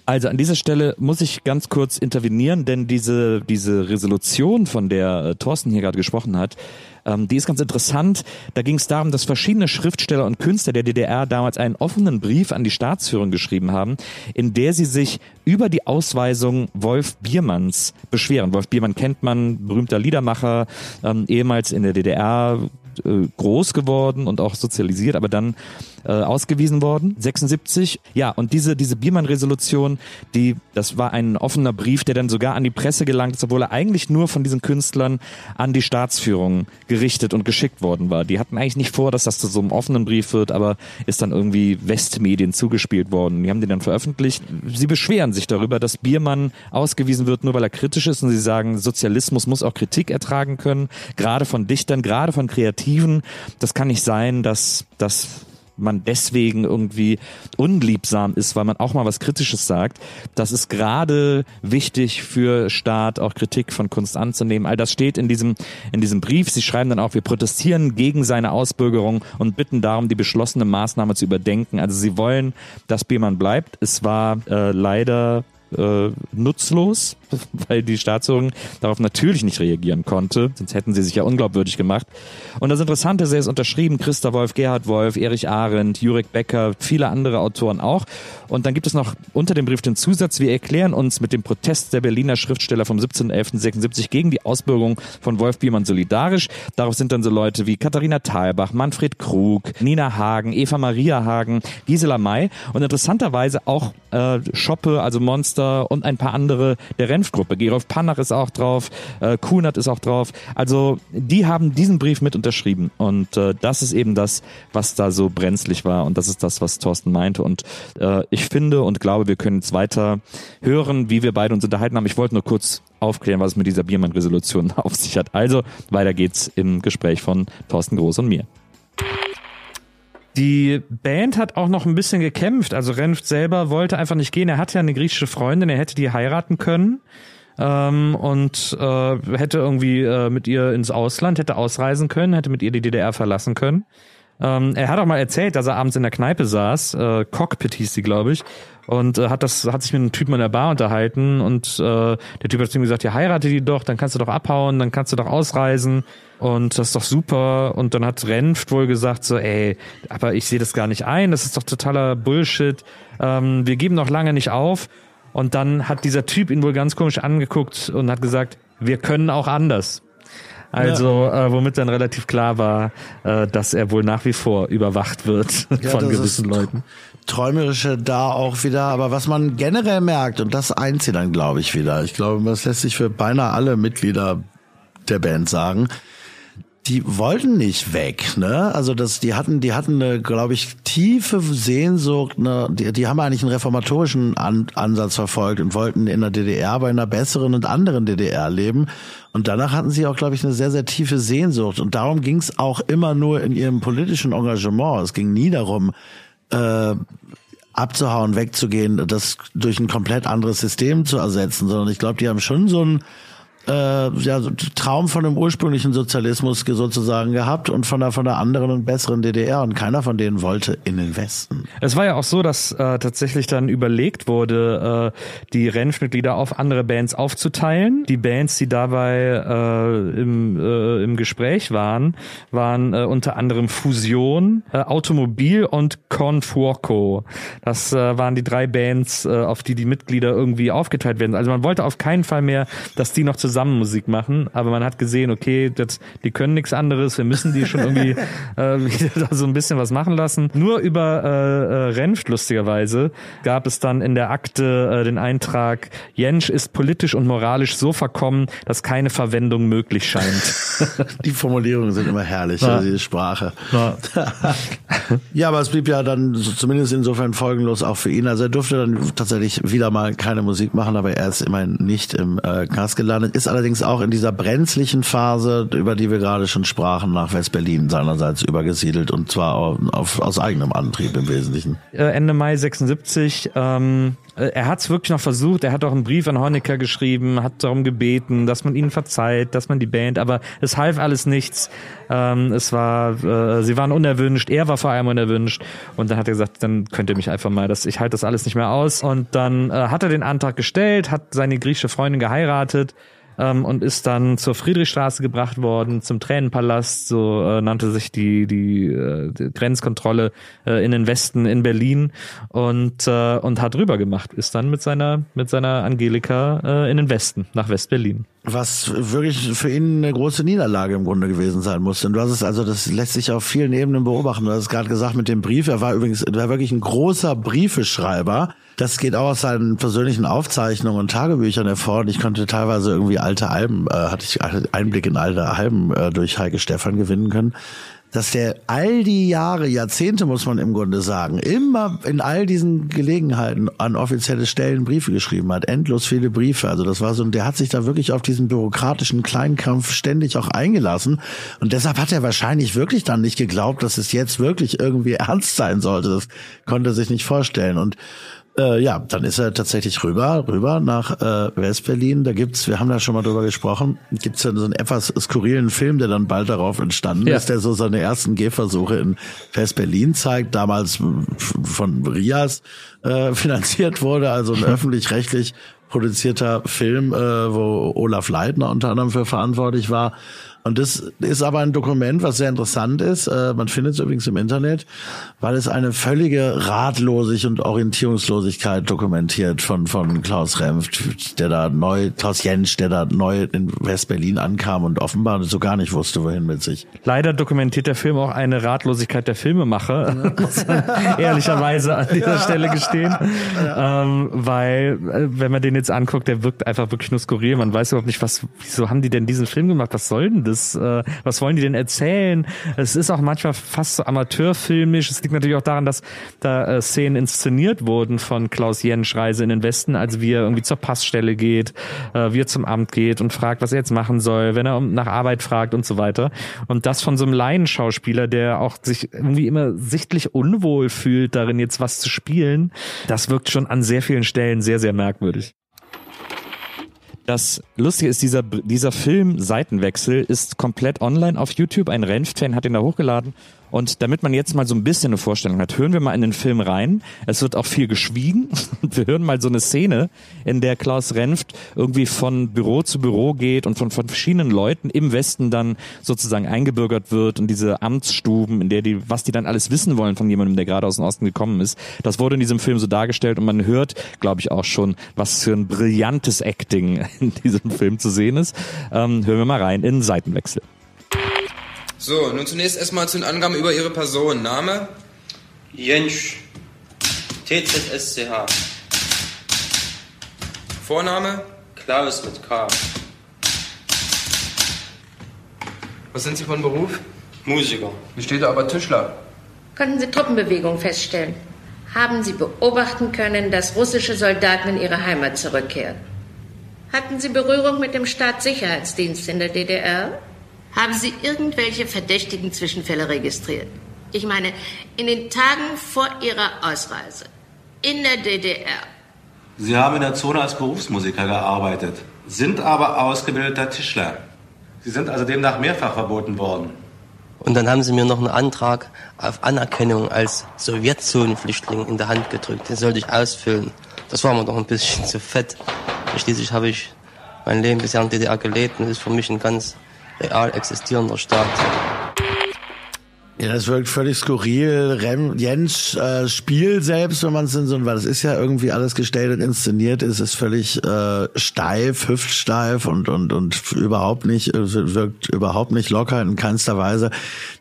Also an dieser Stelle muss ich ganz kurz intervenieren, denn diese, diese Resolution, von der äh, Thorsten hier gerade gesprochen hat, ähm, die ist ganz interessant. Da ging es darum, dass verschiedene Schriftsteller und Künstler der DDR damals einen offenen Brief an die Staatsführung geschrieben haben, in der sie sich über die Ausweisung Wolf Biermanns beschweren. Wolf Biermann kennt man, berühmter Liedermacher, ähm, ehemals in der DDR äh, groß geworden und auch sozialisiert, aber dann äh, ausgewiesen worden, 76. Ja, und diese, diese Biermann-Resolution, die, das war ein offener Brief, der dann sogar an die Presse gelangt ist, obwohl er eigentlich nur von diesen Künstlern an die Staatsführung gerichtet und geschickt worden war. Die hatten eigentlich nicht vor, dass das zu so einem offenen Brief wird, aber ist dann irgendwie Westmedien zugespielt worden. Die haben den dann veröffentlicht. Sie beschweren sich darüber, dass Biermann ausgewiesen wird, nur weil er kritisch ist und sie sagen, Sozialismus muss auch Kritik ertragen können, gerade von Dichtern, gerade von Kreativen. Das kann nicht sein, dass, dass man deswegen irgendwie unliebsam ist, weil man auch mal was Kritisches sagt. Das ist gerade wichtig für Staat, auch Kritik von Kunst anzunehmen. All das steht in diesem, in diesem Brief. Sie schreiben dann auch, wir protestieren gegen seine Ausbürgerung und bitten darum, die beschlossene Maßnahme zu überdenken. Also sie wollen, dass Biermann bleibt. Es war äh, leider äh, nutzlos, (laughs) weil die Staatsführung darauf natürlich nicht reagieren konnte, sonst hätten sie sich ja unglaubwürdig gemacht. Und das Interessante ist, er ist unterschrieben, Christa Wolf, Gerhard Wolf, Erich Arendt, Jurek Becker, viele andere Autoren auch. Und dann gibt es noch unter dem Brief den Zusatz, wir erklären uns mit dem Protest der Berliner Schriftsteller vom 17.11.76 gegen die Ausbürgerung von Wolf Biermann solidarisch. Darauf sind dann so Leute wie Katharina Thalbach, Manfred Krug, Nina Hagen, Eva Maria Hagen, Gisela May und interessanterweise auch äh, Schoppe, also Monster und ein paar andere der Renfgruppe. Gerolf Pannach ist auch drauf, äh, Kunert ist auch drauf. Also die haben diesen Brief mit unterschrieben und äh, das ist eben das, was da so brenzlig war und das ist das, was Thorsten meinte und äh, ich finde und glaube, wir können jetzt weiter hören, wie wir beide uns unterhalten haben. Ich wollte nur kurz aufklären, was es mit dieser Biermann-Resolution (laughs) auf sich hat. Also weiter geht's im Gespräch von Thorsten Groß und mir. Die Band hat auch noch ein bisschen gekämpft. Also Renft selber wollte einfach nicht gehen. Er hat ja eine griechische Freundin, er hätte die heiraten können. ähm, und äh, hätte irgendwie äh, mit ihr ins Ausland, hätte ausreisen können, hätte mit ihr die DDR verlassen können. Ähm, er hat auch mal erzählt, dass er abends in der Kneipe saß, äh, Cockpit hieß die, glaube ich, und äh, hat das hat sich mit einem Typen in der Bar unterhalten und äh, der Typ hat zu ihm gesagt, ja heirate die doch, dann kannst du doch abhauen, dann kannst du doch ausreisen und das ist doch super. Und dann hat Renft wohl gesagt so, ey, aber ich sehe das gar nicht ein, das ist doch totaler Bullshit, ähm, wir geben noch lange nicht auf. Und dann hat dieser Typ ihn wohl ganz komisch angeguckt und hat gesagt, wir können auch anders. Also, ja. äh, womit dann relativ klar war, äh, dass er wohl nach wie vor überwacht wird ja, (laughs) von gewissen Leuten. Träumerische da auch wieder, aber was man generell merkt, und das eint sie dann, glaube ich, wieder. Ich glaube, das lässt sich für beinahe alle Mitglieder der Band sagen die wollten nicht weg, ne? Also das, die hatten, die hatten eine, glaube ich, tiefe Sehnsucht, ne? Die, die haben eigentlich einen reformatorischen An Ansatz verfolgt und wollten in der DDR bei einer besseren und anderen DDR leben. Und danach hatten sie auch, glaube ich, eine sehr, sehr tiefe Sehnsucht. Und darum ging es auch immer nur in ihrem politischen Engagement. Es ging nie darum, äh, abzuhauen, wegzugehen, das durch ein komplett anderes System zu ersetzen, sondern ich glaube, die haben schon so ein äh, ja, Traum von dem ursprünglichen Sozialismus sozusagen gehabt und von der von der anderen und besseren DDR und keiner von denen wollte in den Westen. Es war ja auch so, dass äh, tatsächlich dann überlegt wurde, äh, die Renf-Mitglieder auf andere Bands aufzuteilen. Die Bands, die dabei äh, im, äh, im Gespräch waren, waren äh, unter anderem Fusion, äh, Automobil und Confuoco. Das äh, waren die drei Bands, äh, auf die die Mitglieder irgendwie aufgeteilt werden. Also man wollte auf keinen Fall mehr, dass die noch zusammen zusammen Musik machen, aber man hat gesehen, okay, das, die können nichts anderes, wir müssen die schon irgendwie (laughs) äh, wieder so ein bisschen was machen lassen. Nur über äh, äh, Renft lustigerweise gab es dann in der Akte äh, den Eintrag, Jensch ist politisch und moralisch so verkommen, dass keine Verwendung möglich scheint. (laughs) die Formulierungen sind immer herrlich, ja. also die Sprache. Ja. (laughs) ja, aber es blieb ja dann zumindest insofern folgenlos auch für ihn. Also er durfte dann tatsächlich wieder mal keine Musik machen, aber er ist immerhin nicht im äh, Cast gelandet, ist allerdings auch in dieser brenzlichen Phase, über die wir gerade schon sprachen, nach West-Berlin seinerseits übergesiedelt und zwar auf, auf, aus eigenem Antrieb im Wesentlichen. Äh, Ende Mai 76 ähm, äh, er hat es wirklich noch versucht. Er hat auch einen Brief an Honecker geschrieben, hat darum gebeten, dass man ihnen verzeiht, dass man die Band, aber es half alles nichts. Ähm, es war, äh, sie waren unerwünscht, er war vor allem unerwünscht. Und dann hat er gesagt, dann könnt ihr mich einfach mal, das, ich halte das alles nicht mehr aus. Und dann äh, hat er den Antrag gestellt, hat seine griechische Freundin geheiratet ähm, und ist dann zur Friedrichstraße gebracht worden, zum Tränenpalast, so äh, nannte sich die, die, äh, die Grenzkontrolle äh, in den Westen in Berlin und, äh, und hat rüber gemacht, ist dann mit seiner, mit seiner Angelika äh, in den Westen, nach West-Berlin. Was wirklich für ihn eine große Niederlage im Grunde gewesen sein muss. Und du hast es also, das lässt sich auf vielen Ebenen beobachten. Du hast es gerade gesagt mit dem Brief. Er war übrigens, er war wirklich ein großer Briefeschreiber. Das geht auch aus seinen persönlichen Aufzeichnungen und Tagebüchern hervor. Und ich konnte teilweise irgendwie alte Alben, äh, hatte ich Einblick in alte Alben äh, durch Heike Stefan gewinnen können dass der all die Jahre, Jahrzehnte muss man im Grunde sagen, immer in all diesen Gelegenheiten an offizielle Stellen Briefe geschrieben hat, endlos viele Briefe. Also das war so, der hat sich da wirklich auf diesen bürokratischen Kleinkampf ständig auch eingelassen und deshalb hat er wahrscheinlich wirklich dann nicht geglaubt, dass es jetzt wirklich irgendwie (laughs) ernst sein sollte. Das konnte er sich nicht vorstellen und äh, ja, dann ist er tatsächlich rüber, rüber nach äh, Westberlin. Da gibt's, wir haben da schon mal drüber gesprochen, gibt's ja so einen etwas skurrilen Film, der dann bald darauf entstanden ja. ist, der so seine ersten Gehversuche in Westberlin zeigt, damals von Rias äh, (laughs) finanziert wurde, also ein (laughs) öffentlich-rechtlich produzierter Film, äh, wo Olaf Leitner unter anderem für verantwortlich war. Und das ist aber ein Dokument, was sehr interessant ist. Äh, man findet es übrigens im Internet, weil es eine völlige Ratlosigkeit und Orientierungslosigkeit dokumentiert von, von Klaus Remft, der da neu, Klaus Jentsch, der da neu in West-Berlin ankam und offenbar so gar nicht wusste, wohin mit sich. Leider dokumentiert der Film auch eine Ratlosigkeit der Filmemacher, ja. (laughs) muss man ehrlicherweise an dieser ja. Stelle gestehen. Ja. Ähm, weil, äh, wenn man den jetzt anguckt, der wirkt einfach wirklich nur skurril. Man weiß überhaupt nicht, was, wieso haben die denn diesen Film gemacht? Was soll denn das? Ist, äh, was wollen die denn erzählen? Es ist auch manchmal fast so amateurfilmisch. Es liegt natürlich auch daran, dass da äh, Szenen inszeniert wurden von Klaus Jentsch Reise in den Westen, als wie er irgendwie zur Passstelle geht, äh, wie er zum Amt geht und fragt, was er jetzt machen soll, wenn er nach Arbeit fragt und so weiter. Und das von so einem Laienschauspieler, der auch sich irgendwie immer sichtlich unwohl fühlt, darin jetzt was zu spielen, das wirkt schon an sehr vielen Stellen sehr, sehr merkwürdig. Das Lustige ist, dieser, dieser Film Seitenwechsel ist komplett online auf YouTube. Ein Renft-Fan hat ihn da hochgeladen und damit man jetzt mal so ein bisschen eine Vorstellung hat, hören wir mal in den Film rein. Es wird auch viel geschwiegen. (laughs) Wir hören mal so eine Szene, in der Klaus Renft irgendwie von Büro zu Büro geht und von, von verschiedenen Leuten im Westen dann sozusagen eingebürgert wird und diese Amtsstuben, in der die, was die dann alles wissen wollen von jemandem, der gerade aus dem Osten gekommen ist. Das wurde in diesem Film so dargestellt und man hört, glaube ich, auch schon, was für ein brillantes Acting (laughs) in diesem Film zu sehen ist. Ähm, hören wir mal rein in Seitenwechsel. So, nun zunächst erstmal zu den Angaben über Ihre Person. Name? Jentsch. TZSCH. Vorname? Klaus mit K. Was sind Sie von Beruf? Musiker. Hier steht aber Tischler. Konnten Sie Truppenbewegungen feststellen? Haben Sie beobachten können, dass russische Soldaten in ihre Heimat zurückkehren? Hatten Sie Berührung mit dem Staatssicherheitsdienst in der DDR? Haben Sie irgendwelche verdächtigen Zwischenfälle registriert? Ich meine, in den Tagen vor Ihrer Ausreise in der DDR. Sie haben in der Zone als Berufsmusiker gearbeitet, sind aber ausgebildeter Tischler. Sie sind also demnach mehrfach verboten worden. Und dann haben sie mir noch einen Antrag auf Anerkennung als Sowjetzonenflüchtling in der Hand gedrückt. Den sollte ich ausfüllen. Das war mir doch ein bisschen (laughs) zu fett. Schließlich habe ich mein Leben bisher in der DDR gelebt und ist für mich ein ganz real existierender Staat. Ja, das wirkt völlig skurril. Rem, Jens äh, Spiel selbst, wenn man es in so, weil das ist ja irgendwie alles gestellt und inszeniert ist, ist völlig äh, steif, hüftsteif und und und überhaupt nicht wirkt überhaupt nicht locker in keinster Weise.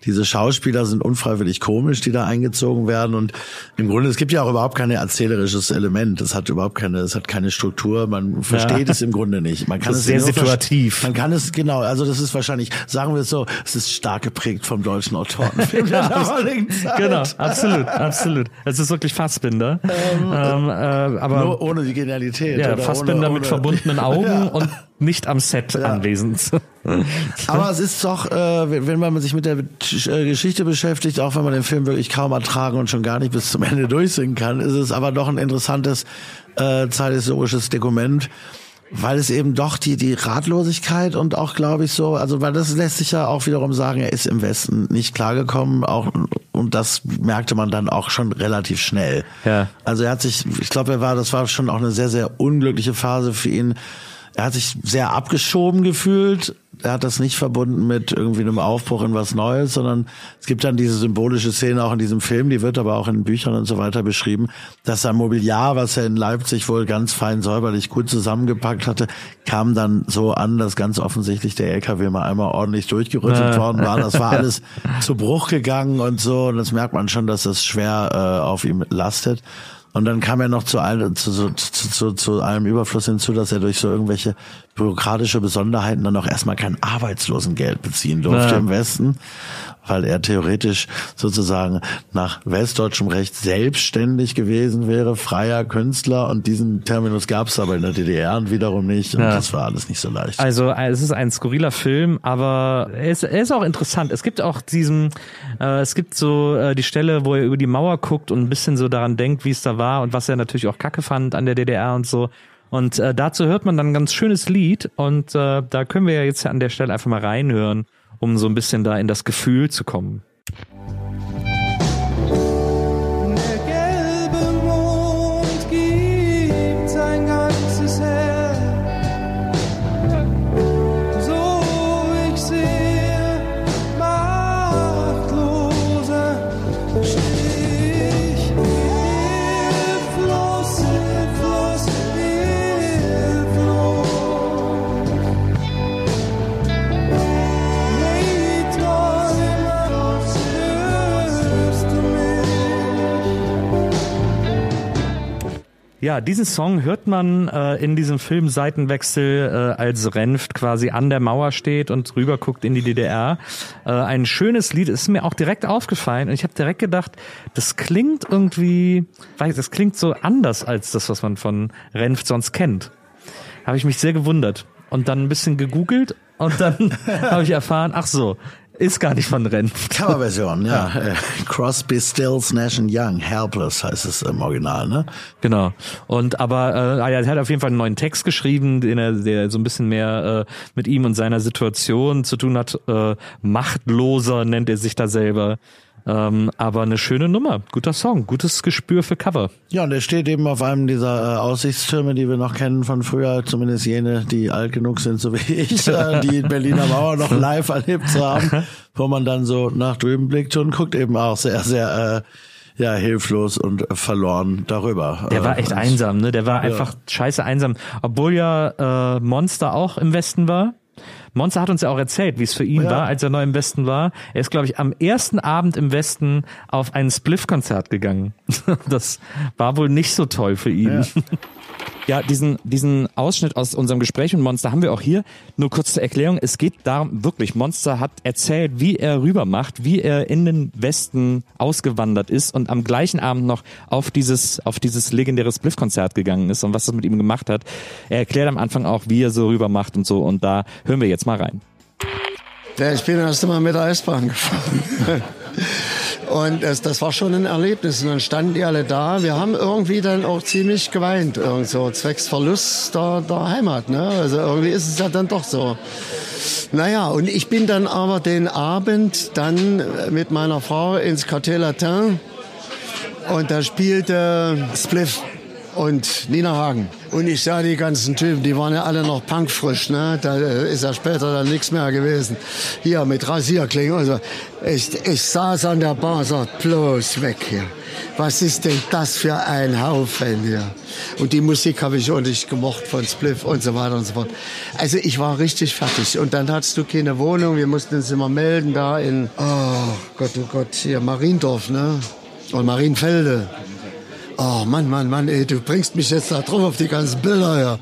Diese Schauspieler sind unfreiwillig komisch, die da eingezogen werden und im Grunde es gibt ja auch überhaupt kein erzählerisches Element. Es hat überhaupt keine, es hat keine Struktur. Man versteht ja. es im Grunde nicht. Man kann es sehr situativ. Man kann es genau. Also das ist wahrscheinlich, sagen wir es so, es ist stark geprägt vom deutschen Autoren. Ja, genau, absolut, absolut. Es ist wirklich Fassbinder. Ähm, ähm, äh, aber nur ohne die Genialität. Ja, Fassbinder ohne, mit verbundenen (laughs) Augen ja. und nicht am Set ja. anwesend. (laughs) Aber es ist doch, äh, wenn man sich mit der äh, Geschichte beschäftigt, auch wenn man den Film wirklich kaum ertragen und schon gar nicht bis zum Ende durchsingen kann, ist es aber doch ein interessantes äh, zeithistorisches Dokument weil es eben doch die, die Ratlosigkeit und auch, glaube ich, so, also weil das lässt sich ja auch wiederum sagen, er ist im Westen nicht klargekommen, auch, und das merkte man dann auch schon relativ schnell. Ja. Also er hat sich, ich glaube, er war, das war schon auch eine sehr, sehr unglückliche Phase für ihn. Er hat sich sehr abgeschoben gefühlt, er hat das nicht verbunden mit irgendwie einem Aufbruch in was Neues, sondern es gibt dann diese symbolische Szene auch in diesem Film, die wird aber auch in Büchern und so weiter beschrieben, dass sein Mobiliar, was er in Leipzig wohl ganz fein säuberlich gut zusammengepackt hatte, kam dann so an, dass ganz offensichtlich der LKW mal einmal ordentlich durchgerüttelt ja. worden war. Das war alles (laughs) zu Bruch gegangen und so und das merkt man schon, dass das schwer äh, auf ihm lastet. Und dann kam er noch zu, all, zu, zu, zu, zu allem Überfluss hinzu, dass er durch so irgendwelche bürokratische Besonderheiten dann auch erstmal kein Arbeitslosengeld beziehen durfte ja. im Westen weil er theoretisch sozusagen nach westdeutschem Recht selbstständig gewesen wäre, freier Künstler und diesen Terminus gab es aber in der DDR und wiederum nicht und ja. das war alles nicht so leicht. Also es ist ein skurriler Film, aber er ist, er ist auch interessant. Es gibt auch diesen, äh, es gibt so äh, die Stelle, wo er über die Mauer guckt und ein bisschen so daran denkt, wie es da war und was er natürlich auch kacke fand an der DDR und so. Und äh, dazu hört man dann ein ganz schönes Lied und äh, da können wir ja jetzt an der Stelle einfach mal reinhören um so ein bisschen da in das Gefühl zu kommen. Ja, diesen Song hört man äh, in diesem Film Seitenwechsel, äh, als Renft quasi an der Mauer steht und rüber guckt in die DDR. Äh, ein schönes Lied, ist mir auch direkt aufgefallen und ich habe direkt gedacht, das klingt irgendwie, weiß, das klingt so anders als das, was man von Renft sonst kennt. Habe ich mich sehr gewundert und dann ein bisschen gegoogelt und dann (laughs) habe ich erfahren, ach so, ist gar nicht von Renft. Coverversion, ja. ja. Äh, Crosby, Stills, Nash Young, Helpless heißt es im Original, ne? Genau. Und aber äh, ah er hat auf jeden Fall einen neuen Text geschrieben, den er, der so ein bisschen mehr äh, mit ihm und seiner Situation zu tun hat. Äh, Machtloser nennt er sich da selber. Ähm, aber eine schöne Nummer, guter Song, gutes Gespür für Cover. Ja, und der steht eben auf einem dieser äh, Aussichtstürme, die wir noch kennen von früher, zumindest jene, die alt genug sind, so wie ich, (laughs) äh, die Berliner Mauer noch (laughs) live erlebt zu haben, wo man dann so nach drüben blickt und guckt eben auch sehr, sehr äh, ja, hilflos und verloren darüber. Der war echt und, einsam, ne? Der war einfach ja. scheiße einsam. Obwohl ja äh, Monster auch im Westen war. Monster hat uns ja auch erzählt, wie es für ihn ja. war, als er neu im Westen war. Er ist, glaube ich, am ersten Abend im Westen auf ein Spliff-Konzert gegangen. (laughs) Das war wohl nicht so toll für ihn. Ja. (laughs) Ja, diesen, diesen Ausschnitt aus unserem Gespräch mit Monster haben wir auch hier. Nur kurz zur Erklärung. Es geht darum, wirklich, Monster hat erzählt, wie er rüber macht, wie er in den Westen ausgewandert ist und am gleichen Abend noch auf dieses, auf dieses legendäre Spliff-Konzert gegangen ist und was das mit ihm gemacht hat. Er erklärt am Anfang auch, wie er so rüber macht und so. Und da hören wir jetzt mal rein. Ja, ich bin erst einmal mit der S-Bahn gefahren. (laughs) Und das, das war schon ein Erlebnis. Und dann standen die alle da. Wir haben irgendwie dann auch ziemlich geweint, irgend so zwecks Verlust der, der Heimat. Ne? Also irgendwie ist es ja dann doch so. Naja, und ich bin dann aber den Abend dann mit meiner Frau ins Quartier Latin und da spielte Spliff und Nina Hagen. Und ich sah die ganzen Typen, die waren ja alle noch punkfrisch, ne? Da äh, ist ja später dann nichts mehr gewesen. Hier mit Rasierklingen. Also ich, ich saß an der Bar und sagte, bloß weg hier. Was ist denn das für ein Haufen hier? Und die Musik habe ich auch nicht gemocht von Spliff und so weiter und so fort. Also ich war richtig fertig. Und dann hattest du keine Wohnung. Wir mussten uns immer melden da in, oh Gott, oh Gott, hier Mariendorf, ne? Und Marienfelde. Oh Mann, Mann, Mann, ey, du bringst mich jetzt da drauf auf die ganzen Bilder, ja.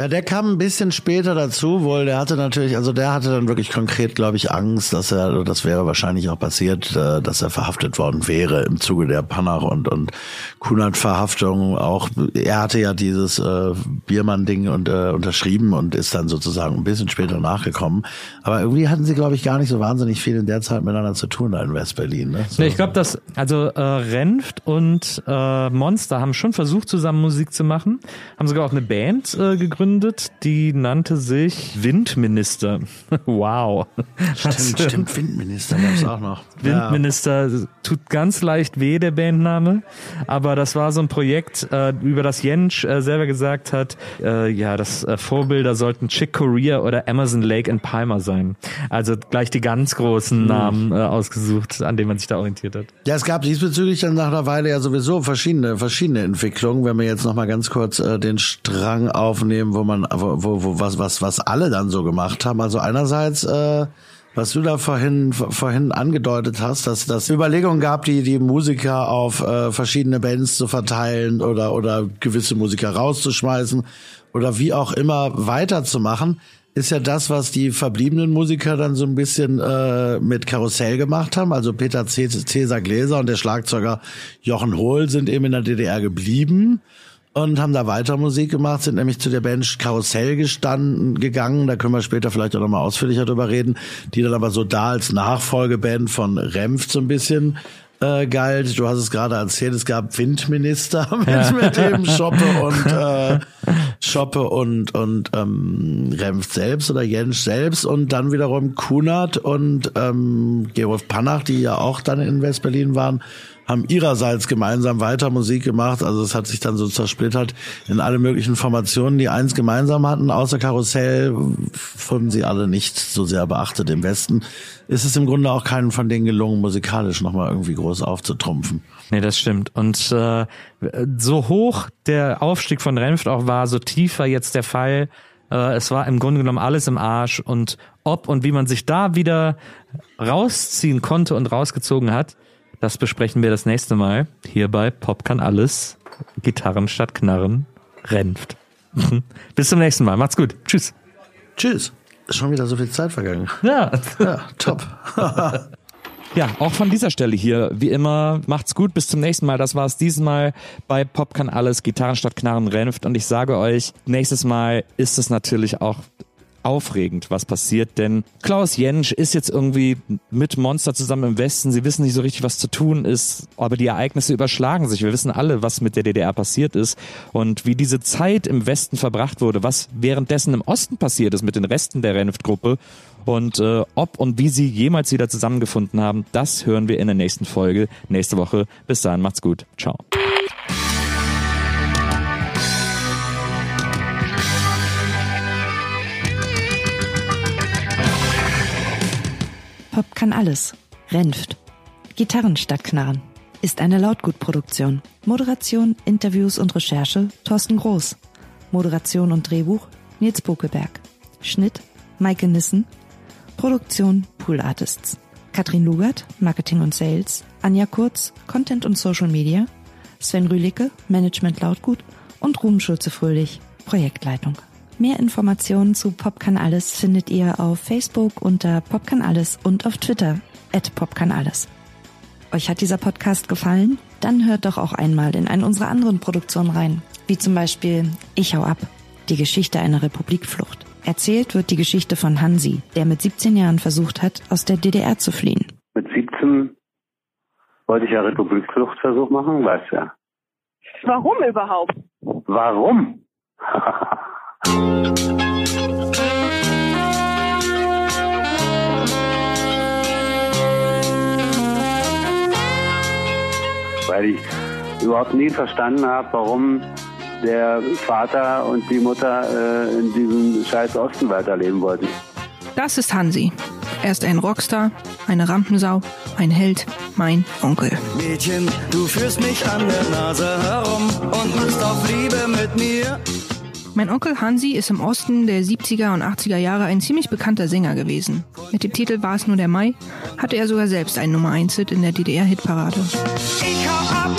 Ja, der kam ein bisschen später dazu, wohl. Der hatte natürlich, also der hatte dann wirklich konkret, glaube ich, Angst, dass er, das wäre wahrscheinlich auch passiert, äh, dass er verhaftet worden wäre im Zuge der Panach und und Kunert-Verhaftung. Auch er hatte ja dieses äh, Biermann-Ding und, äh, unterschrieben und ist dann sozusagen ein bisschen später nachgekommen. Aber irgendwie hatten sie, glaube ich, gar nicht so wahnsinnig viel in der Zeit miteinander zu tun da in West-Berlin. Ne? So. Nee, ich glaube, dass also äh, Renft und äh, Monster haben schon versucht, zusammen Musik zu machen, haben sogar auch eine Band äh, gegründet gegründet, die nannte sich Windminister. (laughs) wow. Stimmt, stimmt, Windminister gab es auch noch. (laughs) Windminister ja. tut ganz leicht weh, der Bandname. Aber das war so ein Projekt, äh, über das Jensch äh, selber gesagt hat, äh, ja, das Vorbilder sollten Chick Corea oder Amazon Lake in Palmer sein. Also gleich die ganz großen mhm. Namen ausgesucht, an denen man sich da orientiert hat. Ja, es gab diesbezüglich dann nach einer Weile ja sowieso verschiedene, verschiedene Entwicklungen. Wenn wir jetzt nochmal ganz kurz den Strang aufnehmen, wo man, wo, wo, wo was, was, was alle dann so gemacht haben. Also einerseits, äh, was du da vorhin vorhin angedeutet hast, dass das Überlegungen gab, die die Musiker auf äh, verschiedene Bands zu verteilen oder oder gewisse Musiker rauszuschmeißen oder wie auch immer weiterzumachen, ist ja das, was die verbliebenen Musiker dann so ein bisschen äh, mit Karussell gemacht haben. Also Peter Cäsar Gläser und der Schlagzeuger Jochen Hohl sind eben in der DDR geblieben und haben da weiter Musik gemacht, sind nämlich zu der Band Karussell gestanden, gegangen, da können wir später vielleicht auch nochmal ausführlicher drüber reden, die dann aber so da als Nachfolgeband von Remft so ein bisschen äh, galt. Du hast es gerade erzählt, es gab Windminister (laughs) mit, ja. mit dem (laughs) Schoppe und äh, Schoppe und und ähm, Remft selbst oder Jens selbst und dann wiederum Kunert und ähm, Gerolf Panach, die ja auch dann in Westberlin waren haben ihrerseits gemeinsam weiter Musik gemacht. Also es hat sich dann so zersplittert in alle möglichen Formationen, die eins gemeinsam hatten, außer Karussell wurden sie alle nicht so sehr beachtet. Im Westen ist es im Grunde auch keinen von denen gelungen, musikalisch nochmal irgendwie groß aufzutrumpfen. Nee, das stimmt. Und äh, so hoch der Aufstieg von Renft auch war, so tief war jetzt der Fall. Äh, es war im Grunde genommen alles im Arsch und ob und wie man sich da wieder rausziehen konnte und rausgezogen hat, das besprechen wir das nächste Mal hier bei Pop kann alles. Gitarren statt Knarren. Renft. (laughs) Bis zum nächsten Mal. Macht's gut. Tschüss. Tschüss. Ist schon wieder so viel Zeit vergangen. Ja. Ja, top. (laughs) Ja, auch von dieser Stelle hier, wie immer, macht's gut, bis zum nächsten Mal. Das war's dieses Mal bei Pop kann alles, Gitarren statt Knarren Renft. Und ich sage euch, nächstes Mal ist es natürlich auch aufregend, was passiert, denn Klaus Jentsch ist jetzt irgendwie mit Monster zusammen im Westen. Sie wissen nicht so richtig, was zu tun ist, aber die Ereignisse überschlagen sich. Wir wissen alle, was mit der DDR passiert ist und wie diese Zeit im Westen verbracht wurde, was währenddessen im Osten passiert ist mit den Resten der Renft-Gruppe und äh, ob und wie sie jemals wieder zusammengefunden haben, das hören wir in der nächsten Folge nächste Woche. Bis dahin, macht's gut. Ciao. Pop kann alles. Renft. Gitarren statt Knarren. Ist eine Lautgutproduktion. Moderation, Interviews und Recherche Thorsten Groß. Moderation und Drehbuch Nils Bokelberg. Schnitt Maike Nissen. Produktion Pool Artists. Katrin Lugert, Marketing und Sales. Anja Kurz, Content und Social Media. Sven Rühlicke, Management Lautgut und Ruben Schulze-Fröhlich, Projektleitung. Mehr Informationen zu Pop kann alles findet ihr auf Facebook unter Pop kann alles und auf Twitter at Pop kann alles. Euch hat dieser Podcast gefallen? Dann hört doch auch einmal in eine unserer anderen Produktionen rein, wie zum Beispiel Ich hau ab, die Geschichte einer Republikflucht. Erzählt wird die Geschichte von Hansi, der mit 17 Jahren versucht hat, aus der DDR zu fliehen. Mit 17 wollte ich ja Republikfluchtversuch machen, weißt du ja. Warum überhaupt? Warum? (laughs) Weil ich überhaupt nie verstanden habe, warum der Vater und die Mutter äh, in diesem scheiß Osten weiterleben wollten. Das ist Hansi. Er ist ein Rockstar, eine Rampensau, ein Held, mein Onkel. Mädchen, du führst mich an der Nase herum und machst auf Liebe mit mir. Mein Onkel Hansi ist im Osten der 70er und 80er Jahre ein ziemlich bekannter Sänger gewesen. Mit dem Titel War es nur der Mai hatte er sogar selbst einen Nummer 1 Hit in der DDR-Hitparade. Ich hau ab,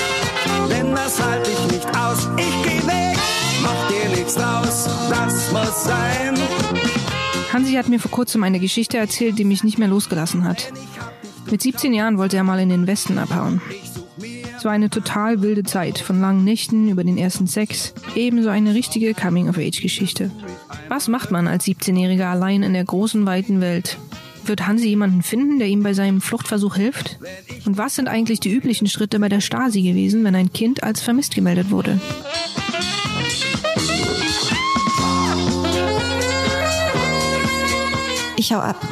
denn das halte ich nicht aus. Ich geh weg, mach dir nichts draus, das muss sein. Hansi hat mir vor kurzem eine Geschichte erzählt, die mich nicht mehr losgelassen hat. Mit 17 Jahren wollte er mal in den Westen abhauen. Es war eine total wilde Zeit, von langen Nächten über den ersten Sex, ebenso eine richtige Coming-of-Age-Geschichte. Was macht man als 17-Jähriger allein in der großen, weiten Welt? Wird Hansi jemanden finden, der ihm bei seinem Fluchtversuch hilft? Und was sind eigentlich die üblichen Schritte bei der Stasi gewesen, wenn ein Kind als vermisst gemeldet wurde? Ich hau ab.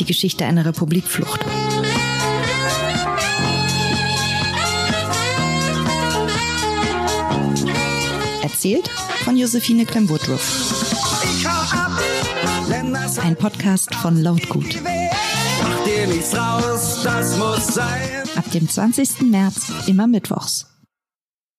Die Geschichte einer Republikflucht. Erzählt von Josephine Clem-Woodruff. Ein Podcast von Lautgut. Ab dem 20. März immer mittwochs.